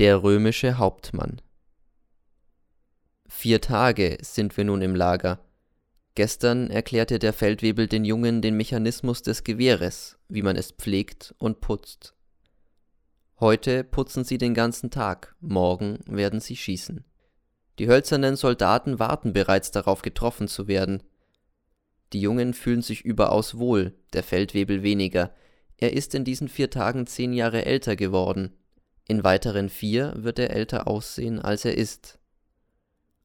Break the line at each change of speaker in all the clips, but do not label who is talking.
Der römische Hauptmann Vier Tage sind wir nun im Lager. Gestern erklärte der Feldwebel den Jungen den Mechanismus des Gewehres, wie man es pflegt und putzt. Heute putzen sie den ganzen Tag, morgen werden sie schießen. Die hölzernen Soldaten warten bereits darauf, getroffen zu werden. Die Jungen fühlen sich überaus wohl, der Feldwebel weniger. Er ist in diesen vier Tagen zehn Jahre älter geworden. In weiteren vier wird er älter aussehen, als er ist.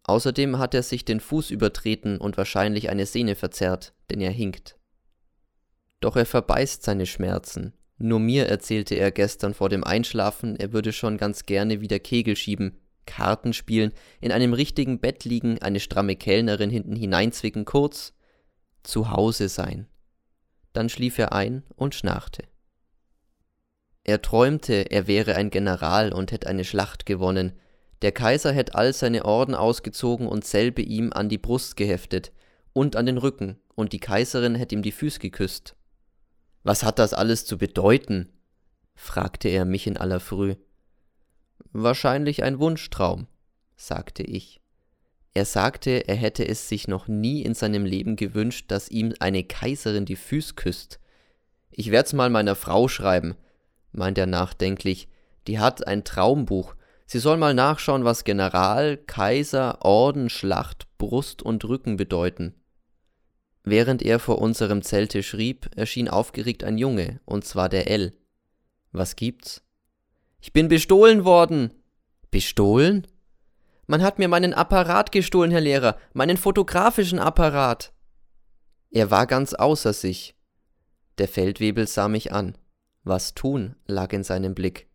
Außerdem hat er sich den Fuß übertreten und wahrscheinlich eine Sehne verzerrt, denn er hinkt. Doch er verbeißt seine Schmerzen. Nur mir erzählte er gestern vor dem Einschlafen, er würde schon ganz gerne wieder Kegel schieben, Karten spielen, in einem richtigen Bett liegen, eine stramme Kellnerin hinten hineinzwicken, kurz zu Hause sein. Dann schlief er ein und schnarchte. Er träumte, er wäre ein General und hätte eine Schlacht gewonnen. Der Kaiser hätte all seine Orden ausgezogen und selbe ihm an die Brust geheftet und an den Rücken, und die Kaiserin hätte ihm die Füße geküsst. Was hat das alles zu bedeuten? fragte er mich in aller Früh. Wahrscheinlich ein Wunschtraum, sagte ich. Er sagte, er hätte es sich noch nie in seinem Leben gewünscht, dass ihm eine Kaiserin die Füße küsst. Ich werd's mal meiner Frau schreiben, meint er nachdenklich. Die hat ein Traumbuch. Sie soll mal nachschauen, was General, Kaiser, Orden, Schlacht, Brust und Rücken bedeuten. Während er vor unserem Zelte schrieb, erschien aufgeregt ein Junge, und zwar der L. Was gibt's? Ich bin bestohlen worden. Bestohlen? Man hat mir meinen Apparat gestohlen, Herr Lehrer, meinen fotografischen Apparat. Er war ganz außer sich. Der Feldwebel sah mich an. Was tun, lag in seinem Blick.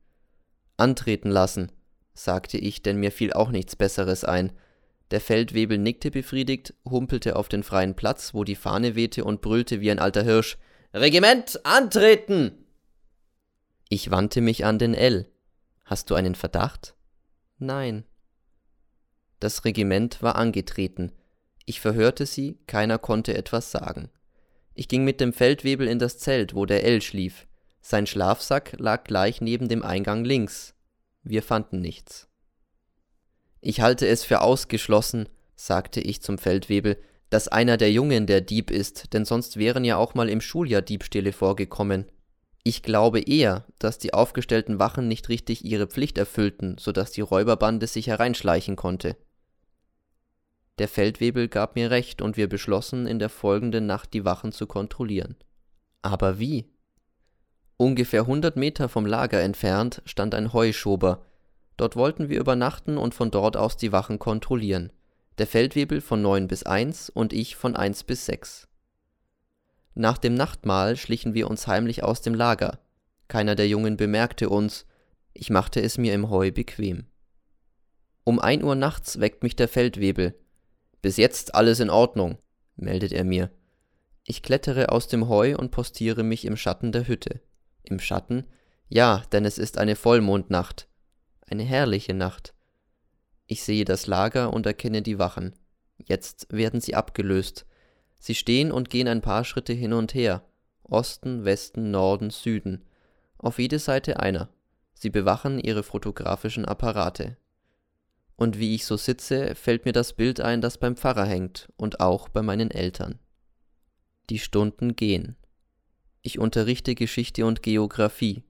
Antreten lassen, sagte ich, denn mir fiel auch nichts Besseres ein. Der Feldwebel nickte befriedigt, humpelte auf den freien Platz, wo die Fahne wehte und brüllte wie ein alter Hirsch Regiment antreten. Ich wandte mich an den L. Hast du einen Verdacht? Nein. Das Regiment war angetreten. Ich verhörte sie, keiner konnte etwas sagen. Ich ging mit dem Feldwebel in das Zelt, wo der L schlief. Sein Schlafsack lag gleich neben dem Eingang links. Wir fanden nichts. Ich halte es für ausgeschlossen, sagte ich zum Feldwebel, dass einer der Jungen der Dieb ist, denn sonst wären ja auch mal im Schuljahr Diebstähle vorgekommen. Ich glaube eher, dass die aufgestellten Wachen nicht richtig ihre Pflicht erfüllten, so dass die Räuberbande sich hereinschleichen konnte. Der Feldwebel gab mir recht und wir beschlossen, in der folgenden Nacht die Wachen zu kontrollieren. Aber wie? Ungefähr hundert Meter vom Lager entfernt stand ein Heuschober. Dort wollten wir übernachten und von dort aus die Wachen kontrollieren. Der Feldwebel von neun bis eins und ich von eins bis sechs. Nach dem Nachtmahl schlichen wir uns heimlich aus dem Lager. Keiner der Jungen bemerkte uns, ich machte es mir im Heu bequem. Um ein Uhr nachts weckt mich der Feldwebel. Bis jetzt alles in Ordnung, meldet er mir. Ich klettere aus dem Heu und postiere mich im Schatten der Hütte. Im Schatten? Ja, denn es ist eine Vollmondnacht. Eine herrliche Nacht. Ich sehe das Lager und erkenne die Wachen. Jetzt werden sie abgelöst. Sie stehen und gehen ein paar Schritte hin und her. Osten, Westen, Norden, Süden. Auf jede Seite einer. Sie bewachen ihre fotografischen Apparate. Und wie ich so sitze, fällt mir das Bild ein, das beim Pfarrer hängt und auch bei meinen Eltern. Die Stunden gehen. Ich unterrichte Geschichte und Geographie.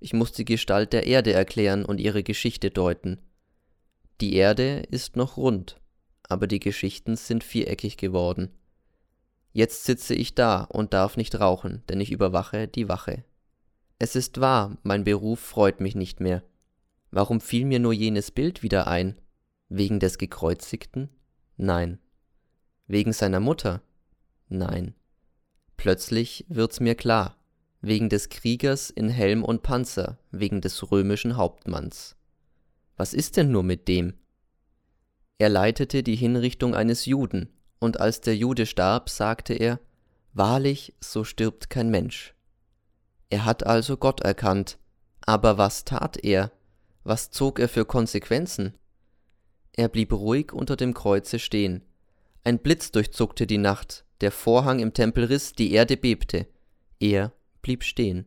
Ich muss die Gestalt der Erde erklären und ihre Geschichte deuten. Die Erde ist noch rund, aber die Geschichten sind viereckig geworden. Jetzt sitze ich da und darf nicht rauchen, denn ich überwache die Wache. Es ist wahr, mein Beruf freut mich nicht mehr. Warum fiel mir nur jenes Bild wieder ein? Wegen des Gekreuzigten? Nein. Wegen seiner Mutter? Nein. Plötzlich wird's mir klar. Wegen des Kriegers in Helm und Panzer, wegen des römischen Hauptmanns. Was ist denn nur mit dem? Er leitete die Hinrichtung eines Juden und als der Jude starb, sagte er, Wahrlich, so stirbt kein Mensch. Er hat also Gott erkannt, aber was tat er? Was zog er für Konsequenzen? Er blieb ruhig unter dem Kreuze stehen. Ein Blitz durchzuckte die Nacht, der Vorhang im Tempel riss, die Erde bebte. Er blieb stehen.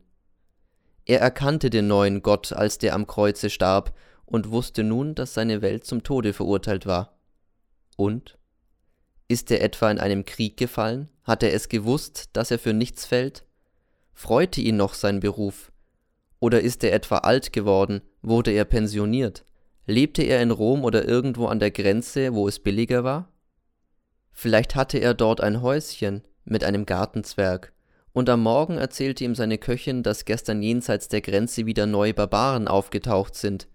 Er erkannte den neuen Gott, als der am Kreuze starb, und wusste nun, dass seine Welt zum Tode verurteilt war. Und? Ist er etwa in einem Krieg gefallen? Hat er es gewusst, dass er für nichts fällt? Freute ihn noch sein Beruf? Oder ist er etwa alt geworden? Wurde er pensioniert? Lebte er in Rom oder irgendwo an der Grenze, wo es billiger war? Vielleicht hatte er dort ein Häuschen mit einem Gartenzwerg, und am Morgen erzählte ihm seine Köchin, dass gestern jenseits der Grenze wieder neue Barbaren aufgetaucht sind.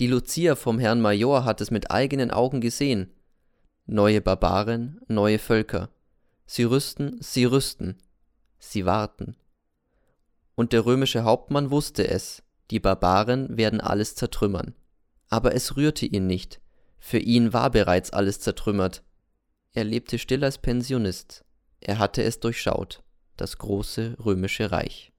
Die Lucia vom Herrn Major hat es mit eigenen Augen gesehen. Neue Barbaren, neue Völker. Sie rüsten, sie rüsten. Sie warten. Und der römische Hauptmann wusste es, die Barbaren werden alles zertrümmern. Aber es rührte ihn nicht, für ihn war bereits alles zertrümmert. Er lebte still als Pensionist, er hatte es durchschaut, das große römische Reich.